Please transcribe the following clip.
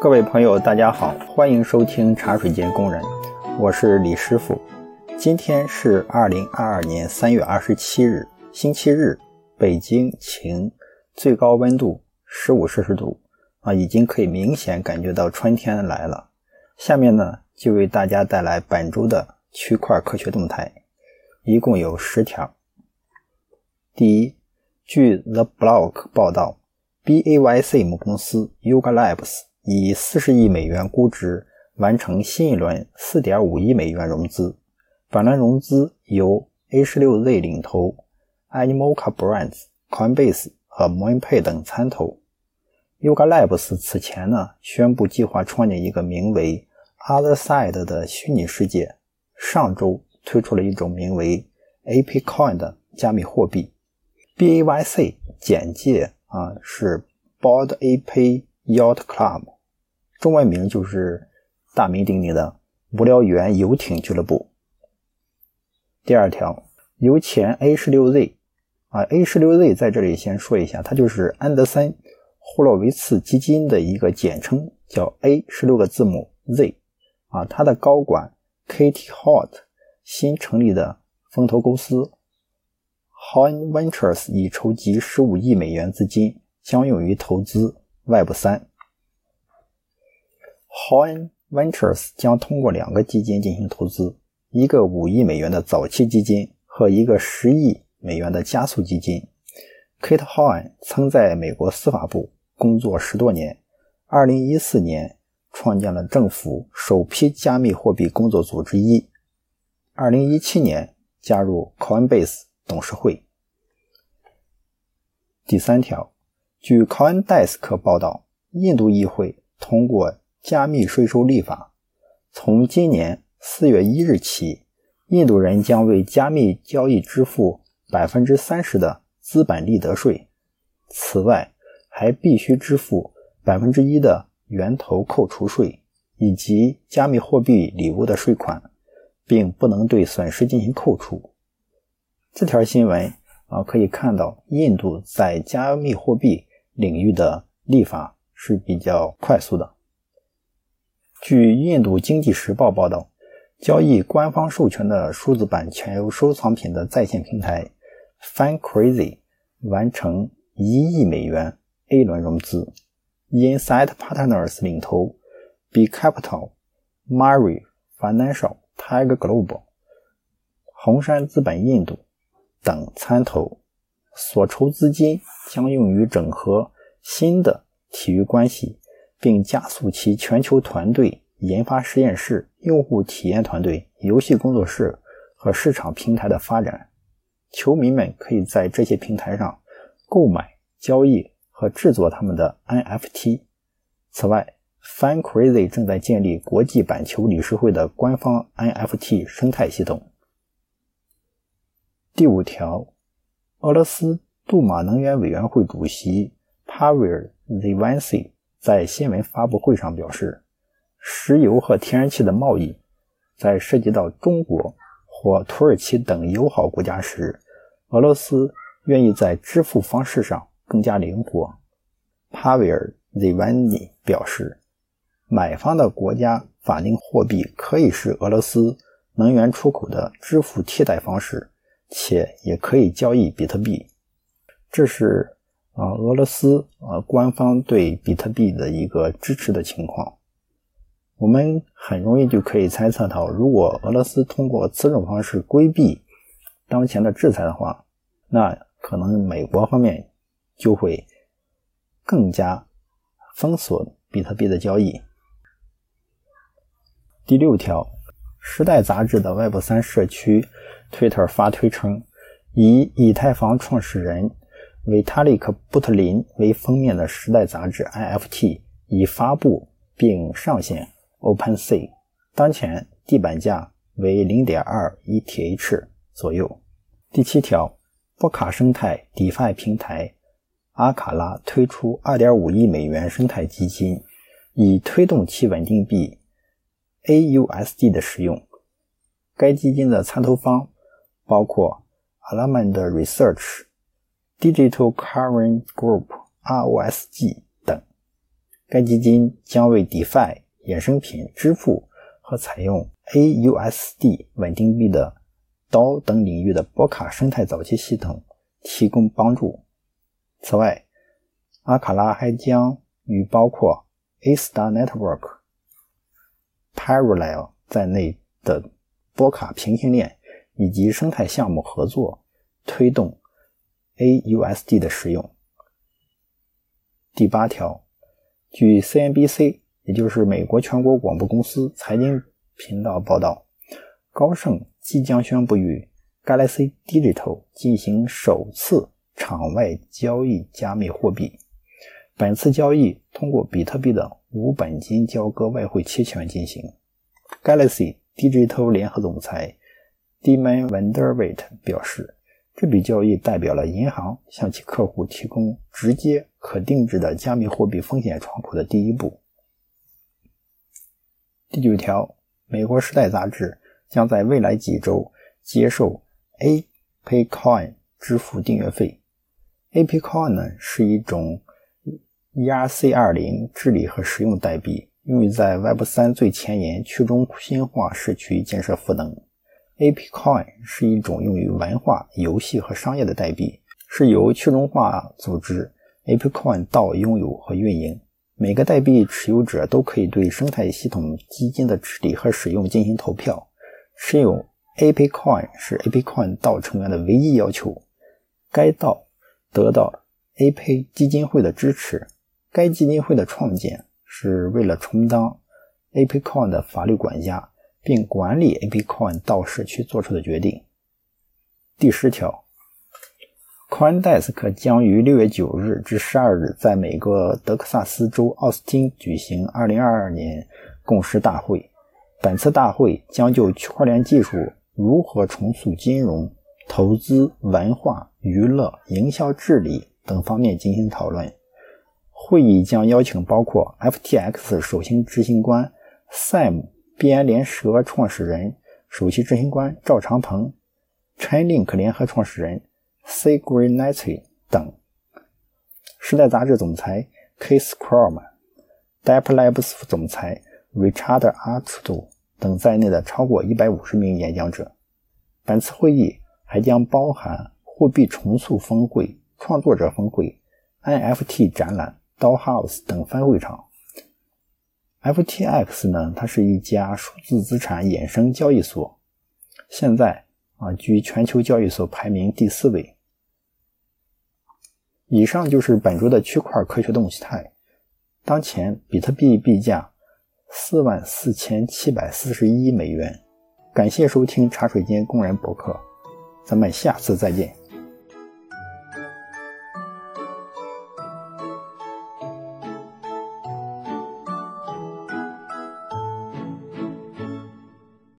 各位朋友，大家好，欢迎收听茶水间工人，我是李师傅。今天是二零二二年三月二十七日，星期日，北京晴，最高温度十五摄氏度啊，已经可以明显感觉到春天来了。下面呢，就为大家带来本周的区块科学动态，一共有十条。第一，据 The Block 报道，BAYC 母公司 Yuga Labs 以四十亿美元估值完成新一轮四点五亿美元融资，本轮融资由 A 十六 Z 领投，Animoca Brands、Coinbase 和 MoonPay 等参投。Yuga Labs 此前呢宣布计划创建一个名为 Other Side 的虚拟世界，上周推出了一种名为 AP Coin 的加密货币。BAYC 简介啊是 Board AP Yacht Club，中文名就是大名鼎鼎的无聊猿游艇俱乐部。第二条，由前 A 十六 Z 啊 A 十六 Z 在这里先说一下，它就是安德森霍洛维茨基金的一个简称，叫 A 十六个字母 Z 啊，它的高管 Katie Hart 新成立的风投公司。Horn Ventures 已筹集十五亿美元资金，将用于投资 Web 三。Coin Ventures 将通过两个基金进行投资，一个五亿美元的早期基金和一个十亿美元的加速基金。Kate Horn 曾在美国司法部工作十多年，二零一四年创建了政府首批加密货币工作组之一，二零一七年加入 Coinbase。董事会。第三条，据 CoinDesk 报道，印度议会通过加密税收立法，从今年四月一日起，印度人将为加密交易支付百分之三十的资本利得税，此外还必须支付百分之一的源头扣除税以及加密货币礼物的税款，并不能对损失进行扣除。这条新闻啊，可以看到印度在加密货币领域的立法是比较快速的。据印度经济时报报道，交易官方授权的数字版权收藏品的在线平台 Fan Crazy 完成一亿美元 A 轮融资，Insight Partners 领投，B Capital、Mari Financial、Tiger Global、红杉资本印度。等参投，所筹资金将用于整合新的体育关系，并加速其全球团队、研发实验室、用户体验团队、游戏工作室和市场平台的发展。球迷们可以在这些平台上购买、交易和制作他们的 NFT。此外，FanCrazy 正在建立国际板球理事会的官方 NFT 生态系统。第五条，俄罗斯杜马能源委员会主席 Pavel Zivany 在新闻发布会上表示，石油和天然气的贸易在涉及到中国或土耳其等友好国家时，俄罗斯愿意在支付方式上更加灵活。帕维尔 Zivany 表示，买方的国家法定货币可以是俄罗斯能源出口的支付替代方式。且也可以交易比特币，这是啊俄罗斯啊官方对比特币的一个支持的情况。我们很容易就可以猜测到，如果俄罗斯通过此种方式规避当前的制裁的话，那可能美国方面就会更加封锁比特币的交易。第六条。时代杂志的 Web 三社区 Twitter 发推称，以以太坊创始人维塔利克·布特林为封面的时代杂志 IFT 已发布并上线 OpenSea，当前地板价为0.2 ETH 左右。第七条，波卡生态 DeFi 平台阿卡拉推出2.5亿美元生态基金，以推动其稳定币。AUSD 的使用，该基金的参投方包括 Alamand Research、Digital Current Group（ROSG） 等。该基金将为 DeFi 衍生品支付和采用 AUSD 稳定币的 DAO 等领域的波卡生态早期系统提供帮助。此外，阿卡拉还将与包括 A Star Network、Parallel 在内的波卡平行链以及生态项目合作，推动 AUSD 的使用。第八条，据 CNBC，也就是美国全国广播公司财经频道报道，高盛即将宣布与 Galaxy Digital 进行首次场外交易加密货币。本次交易通过比特币的无本金交割外汇期权进行。Galaxy Digital 联合总裁 Dimon Vanderwilt 表示。这笔交易代表了银行向其客户提供直接可定制的加密货币风险窗口的第一步。第九条，美国时代杂志将在未来几周接受 ApeCoin 支付订阅费。ApeCoin 呢是一种 ERC20 治理和使用代币，用于在 Web3 最前沿去中心化社区建设赋能。ApeCoin 是一种用于文化、游戏和商业的代币，是由去中化组织 ApeCoin 道拥有和运营。每个代币持有者都可以对生态系统基金的治理和使用进行投票。持有 ApeCoin 是 ApeCoin 道成员的唯一要求。该道得到 Ape 基金会的支持。该基金会的创建是为了充当 ApeCoin 的法律管家。并管理 ApeCoin 到社区做出的决定。第十条，CoinDesk 将于六月九日至十二日在美国德克萨斯州奥斯汀举行二零二二年共识大会。本次大会将就区块链技术如何重塑金融、投资、文化、娱乐、营销治理等方面进行讨论。会议将邀请包括 FTX 首席执行官 Sam。币安联社创始人、首席执行官赵长鹏、Chainlink 联合创始人 C. Greenetty 等，时代杂志总裁 Keith Crom、Dapper Labs 总裁 Richard a r t d o 等在内的超过一百五十名演讲者。本次会议还将包含货币重塑峰会、创作者峰会、NFT 展览、Dollhouse 等分会场。FTX 呢，它是一家数字资产衍生交易所，现在啊居全球交易所排名第四位。以上就是本周的区块科学动态。当前比特币币价四万四千七百四十一美元。感谢收听茶水间工人博客，咱们下次再见。